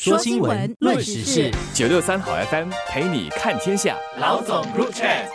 说新闻，论时事，九六三好 FM 陪你看天下。老总入 chat。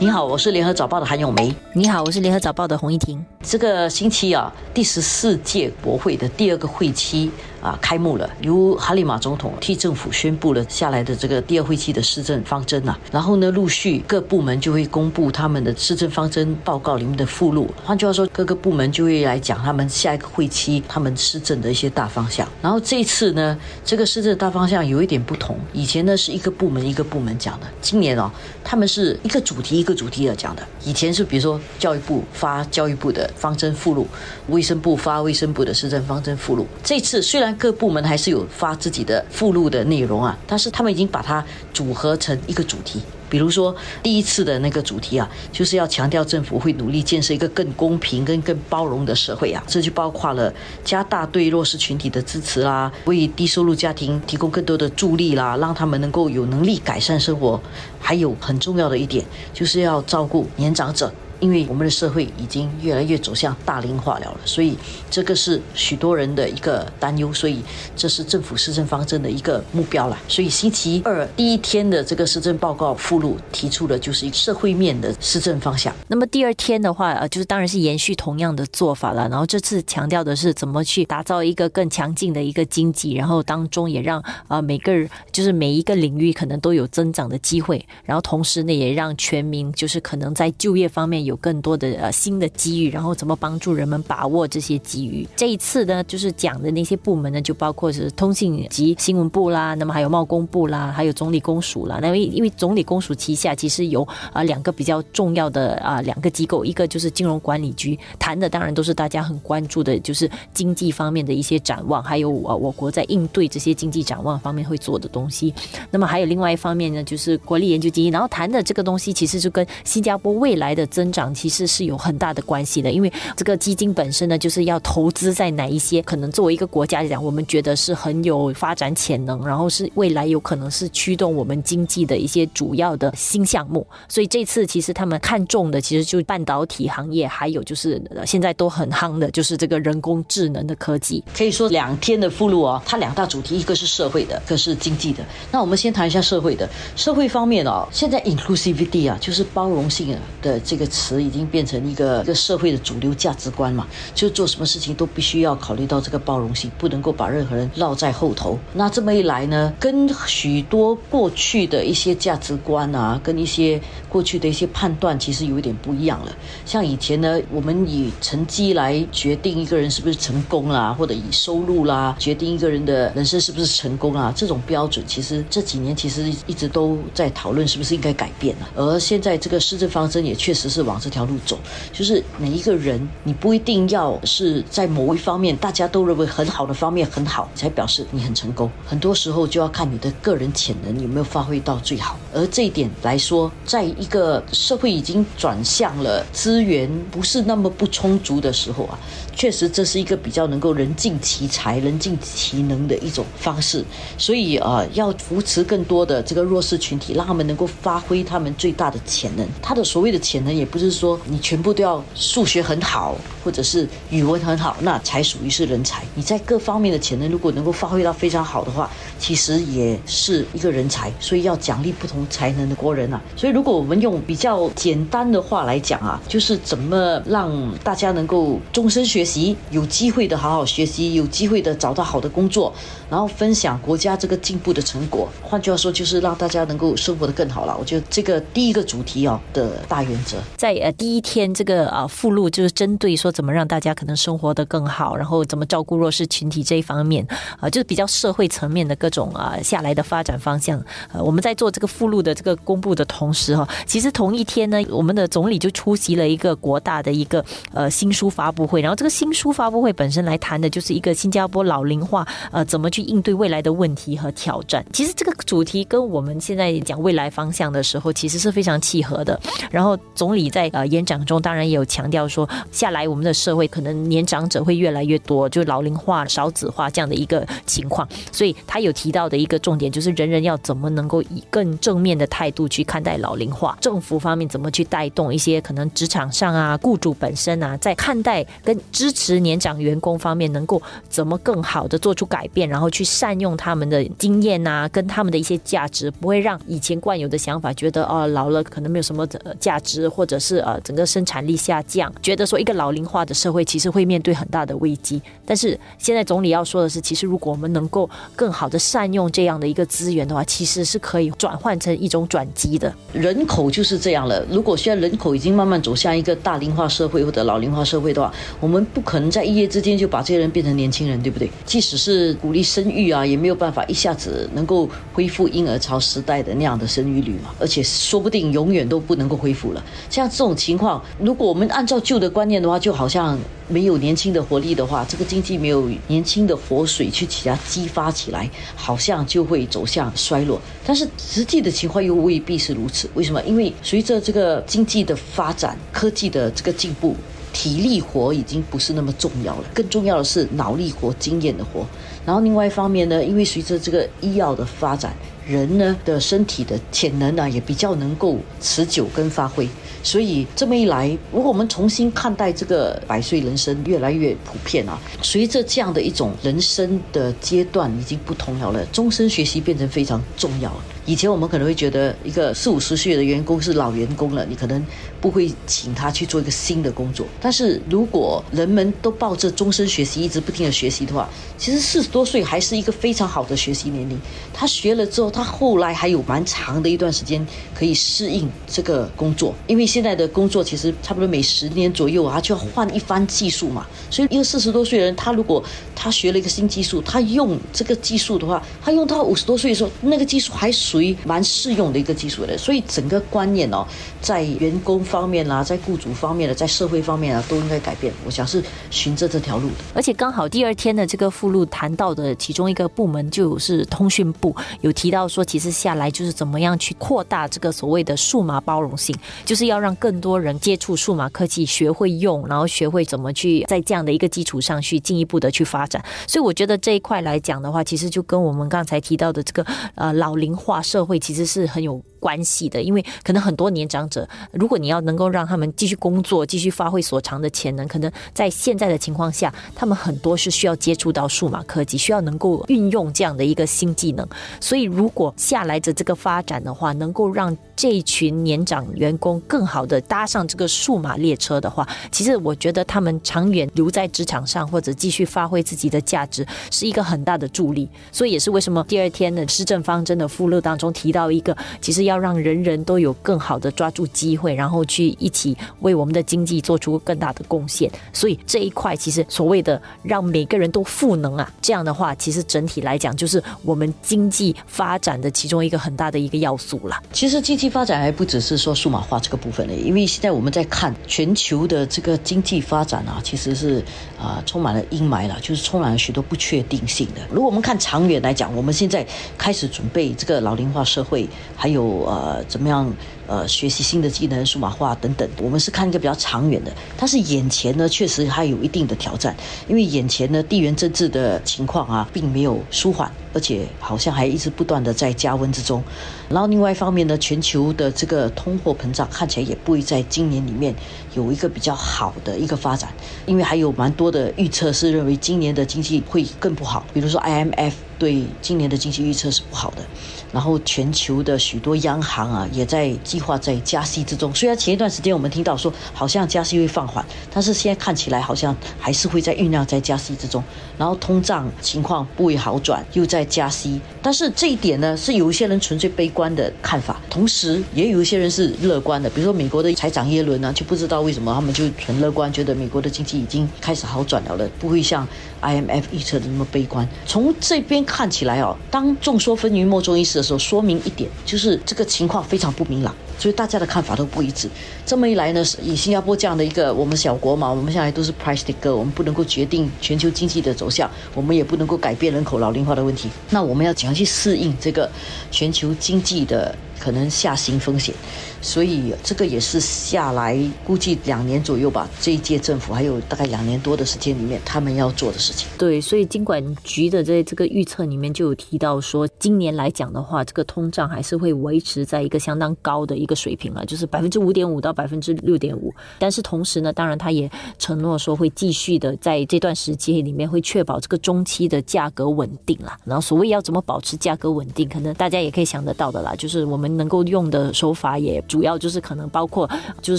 你好，我是联合早报的韩永梅。你好，我是联合早报的洪一婷。这个星期啊，第十四届国会的第二个会期啊开幕了，由哈利马总统替政府宣布了下来的这个第二会期的施政方针呐。然后呢，陆续各部门就会公布他们的施政方针报告里面的附录。换句话说，各个部门就会来讲他们下一个会期他们施政的一些大方向。然后这次呢，这个施政大方向有一点不同，以前呢是一个部门一个部门讲的，今年哦，他们是一个主题一个主题的讲的。以前是比如说教育部发教育部的。方针附录，卫生部发卫生部的施政方针附录。这次虽然各部门还是有发自己的附录的内容啊，但是他们已经把它组合成一个主题。比如说第一次的那个主题啊，就是要强调政府会努力建设一个更公平、跟更包容的社会啊。这就包括了加大对弱势群体的支持啦，为低收入家庭提供更多的助力啦，让他们能够有能力改善生活。还有很重要的一点，就是要照顾年长者。因为我们的社会已经越来越走向大龄化了，所以这个是许多人的一个担忧，所以这是政府施政方针的一个目标了。所以星期二第一天的这个施政报告附录提出的就是一个社会面的施政方向。那么第二天的话，呃，就是当然是延续同样的做法了。然后这次强调的是怎么去打造一个更强劲的一个经济，然后当中也让啊每个人就是每一个领域可能都有增长的机会，然后同时呢也让全民就是可能在就业方面。有更多的呃新的机遇，然后怎么帮助人们把握这些机遇？这一次呢，就是讲的那些部门呢，就包括是通信及新闻部啦，那么还有贸工部啦，还有总理公署啦。那因为因为总理公署旗下其实有啊两个比较重要的啊两个机构，一个就是金融管理局，谈的当然都是大家很关注的，就是经济方面的一些展望，还有我我国在应对这些经济展望方面会做的东西。那么还有另外一方面呢，就是国立研究基金，然后谈的这个东西其实就跟新加坡未来的增长。其实是有很大的关系的，因为这个基金本身呢，就是要投资在哪一些可能作为一个国家来讲，我们觉得是很有发展潜能，然后是未来有可能是驱动我们经济的一些主要的新项目。所以这次其实他们看中的，其实就是半导体行业，还有就是现在都很夯的，就是这个人工智能的科技。可以说两天的附录哦，它两大主题，一个是社会的，一个是经济的。那我们先谈一下社会的。社会方面哦，现在 inclusive 啊，就是包容性的这个词。词已经变成一个一个社会的主流价值观嘛，就做什么事情都必须要考虑到这个包容性，不能够把任何人落在后头。那这么一来呢，跟许多过去的一些价值观啊，跟一些过去的一些判断，其实有一点不一样了。像以前呢，我们以成绩来决定一个人是不是成功啦，或者以收入啦决定一个人的人生是不是成功啊，这种标准，其实这几年其实一直都在讨论是不是应该改变了。而现在这个施政方针也确实是往。这条路走，就是每一个人，你不一定要是在某一方面大家都认为很好的方面很好，才表示你很成功。很多时候就要看你的个人潜能有没有发挥到最好。而这一点来说，在一个社会已经转向了资源不是那么不充足的时候啊，确实这是一个比较能够人尽其才、人尽其能的一种方式。所以啊，要扶持更多的这个弱势群体，让他们能够发挥他们最大的潜能。他的所谓的潜能，也不是。是说你全部都要数学很好，或者是语文很好，那才属于是人才。你在各方面的潜能如果能够发挥到非常好的话，其实也是一个人才。所以要奖励不同才能的国人啊。所以如果我们用比较简单的话来讲啊，就是怎么让大家能够终身学习，有机会的好好学习，有机会的找到好的工作，然后分享国家这个进步的成果。换句话说，就是让大家能够生活的更好了。我觉得这个第一个主题啊的大原则在。呃，第一天这个啊附录就是针对说怎么让大家可能生活的更好，然后怎么照顾弱势群体这一方面啊，就是比较社会层面的各种啊下来的发展方向。呃，我们在做这个附录的这个公布的同时哈，其实同一天呢，我们的总理就出席了一个国大的一个呃新书发布会，然后这个新书发布会本身来谈的就是一个新加坡老龄化呃怎么去应对未来的问题和挑战。其实这个主题跟我们现在讲未来方向的时候，其实是非常契合的。然后总理在在呃演讲中，当然也有强调说，下来我们的社会可能年长者会越来越多，就老龄化、少子化这样的一个情况。所以他有提到的一个重点，就是人人要怎么能够以更正面的态度去看待老龄化，政府方面怎么去带动一些可能职场上啊、雇主本身啊，在看待跟支持年长员工方面，能够怎么更好的做出改变，然后去善用他们的经验啊，跟他们的一些价值，不会让以前惯有的想法觉得哦老了可能没有什么价值，或者是呃整个生产力下降，觉得说一个老龄化的社会其实会面对很大的危机。但是现在总理要说的是，其实如果我们能够更好的善用这样的一个资源的话，其实是可以转换成一种转机的。人口就是这样了。如果现在人口已经慢慢走向一个大龄化社会或者老龄化社会的话，我们不可能在一夜之间就把这些人变成年轻人，对不对？即使是鼓励生育啊，也没有办法一下子能够恢复婴儿潮时代的那样的生育率嘛。而且说不定永远都不能够恢复了。像这种情况，如果我们按照旧的观念的话，就好像没有年轻的活力的话，这个经济没有年轻的活水去起它激发起来，好像就会走向衰落。但是实际的情况又未必是如此。为什么？因为随着这个经济的发展、科技的这个进步，体力活已经不是那么重要了，更重要的是脑力活、经验的活。然后另外一方面呢，因为随着这个医药的发展，人呢的身体的潜能呢也比较能够持久跟发挥。所以这么一来，如果我们重新看待这个百岁人生越来越普遍啊，随着这样的一种人生的阶段已经不同了了，终身学习变成非常重要。以前我们可能会觉得一个四五十岁的员工是老员工了，你可能不会请他去做一个新的工作。但是如果人们都抱着终身学习，一直不停的学习的话，其实四十多岁还是一个非常好的学习年龄。他学了之后，他他后来还有蛮长的一段时间可以适应这个工作，因为现在的工作其实差不多每十年左右啊就要换一番技术嘛。所以一个四十多岁的人，他如果他学了一个新技术，他用这个技术的话，他用到五十多岁的时候，那个技术还属。于蛮适用的一个技术的，所以整个观念哦，在员工方面啦，在雇主方面的，在社会方面啊，都应该改变。我想是循着这条路的。而且刚好第二天的这个附录谈到的其中一个部门就是通讯部，有提到说，其实下来就是怎么样去扩大这个所谓的数码包容性，就是要让更多人接触数码科技，学会用，然后学会怎么去在这样的一个基础上去进一步的去发所以我觉得这一块来讲的话，其实就跟我们刚才提到的这个呃老龄化。社会其实是很有关系的，因为可能很多年长者，如果你要能够让他们继续工作、继续发挥所长的潜能，可能在现在的情况下，他们很多是需要接触到数码科技，需要能够运用这样的一个新技能。所以，如果下来的这个发展的话，能够让这一群年长员工更好的搭上这个数码列车的话，其实我觉得他们长远留在职场上或者继续发挥自己的价值，是一个很大的助力。所以，也是为什么第二天的施政方针的附录当。中提到一个，其实要让人人都有更好的抓住机会，然后去一起为我们的经济做出更大的贡献。所以这一块其实所谓的让每个人都赋能啊，这样的话，其实整体来讲就是我们经济发展的其中一个很大的一个要素了。其实经济发展还不只是说数码化这个部分的，因为现在我们在看全球的这个经济发展啊，其实是啊充满了阴霾了，就是充满了许多不确定性的。如果我们看长远来讲，我们现在开始准备这个老龄。化社会，还有呃，怎么样？呃，学习新的技能、数码化等等，我们是看一个比较长远的。但是眼前呢，确实还有一定的挑战，因为眼前呢，地缘政治的情况啊，并没有舒缓，而且好像还一直不断的在加温之中。然后另外一方面呢，全球的这个通货膨胀看起来也不会在今年里面有一个比较好的一个发展，因为还有蛮多的预测是认为今年的经济会更不好，比如说 IMF 对今年的经济预测是不好的。然后全球的许多央行啊，也在计划在加息之中。虽然前一段时间我们听到说好像加息会放缓，但是现在看起来好像还是会在酝酿在加息之中。然后通胀情况不会好转，又在加息。但是这一点呢，是有一些人纯粹悲观的看法，同时也有一些人是乐观的。比如说美国的财长耶伦呢，就不知道为什么他们就纯乐观，觉得美国的经济已经开始好转了了，不会像 IMF 预测的那么悲观。从这边看起来哦，当众说纷纭莫衷一是的时候，说明一点就是这个情况非常不明朗。所以大家的看法都不一致。这么一来呢，以新加坡这样的一个我们小国嘛，我们向来都是 price taker，我们不能够决定全球经济的走向，我们也不能够改变人口老龄化的问题。那我们要怎样去适应这个全球经济的？可能下行风险，所以这个也是下来估计两年左右吧。这一届政府还有大概两年多的时间里面，他们要做的事对，所以经管局的在这个预测里面就有提到说，今年来讲的话，这个通胀还是会维持在一个相当高的一个水平了，就是百分之五点五到百分之六点五。但是同时呢，当然他也承诺说会继续的在这段时间里面会确保这个中期的价格稳定啦。然后所谓要怎么保持价格稳定，可能大家也可以想得到的啦，就是我们。能够用的手法也主要就是可能包括就是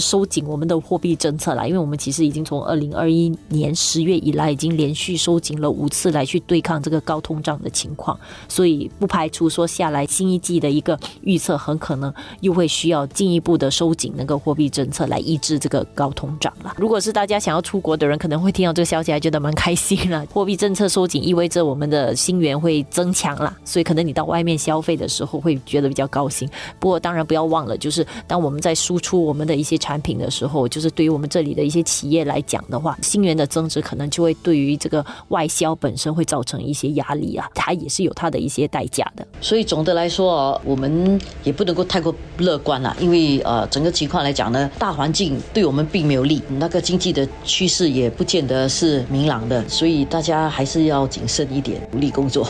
收紧我们的货币政策啦，因为我们其实已经从二零二一年十月以来已经连续收紧了五次来去对抗这个高通胀的情况，所以不排除说下来新一季的一个预测很可能又会需要进一步的收紧那个货币政策来抑制这个高通胀了。如果是大家想要出国的人，可能会听到这个消息还觉得蛮开心了。货币政策收紧意味着我们的新元会增强了，所以可能你到外面消费的时候会觉得比较高兴。不过，当然不要忘了，就是当我们在输出我们的一些产品的时候，就是对于我们这里的一些企业来讲的话，新元的增值可能就会对于这个外销本身会造成一些压力啊，它也是有它的一些代价的。所以总的来说，我们也不能够太过乐观了，因为呃，整个情况来讲呢，大环境对我们并没有利，那个经济的趋势也不见得是明朗的，所以大家还是要谨慎一点，努力工作。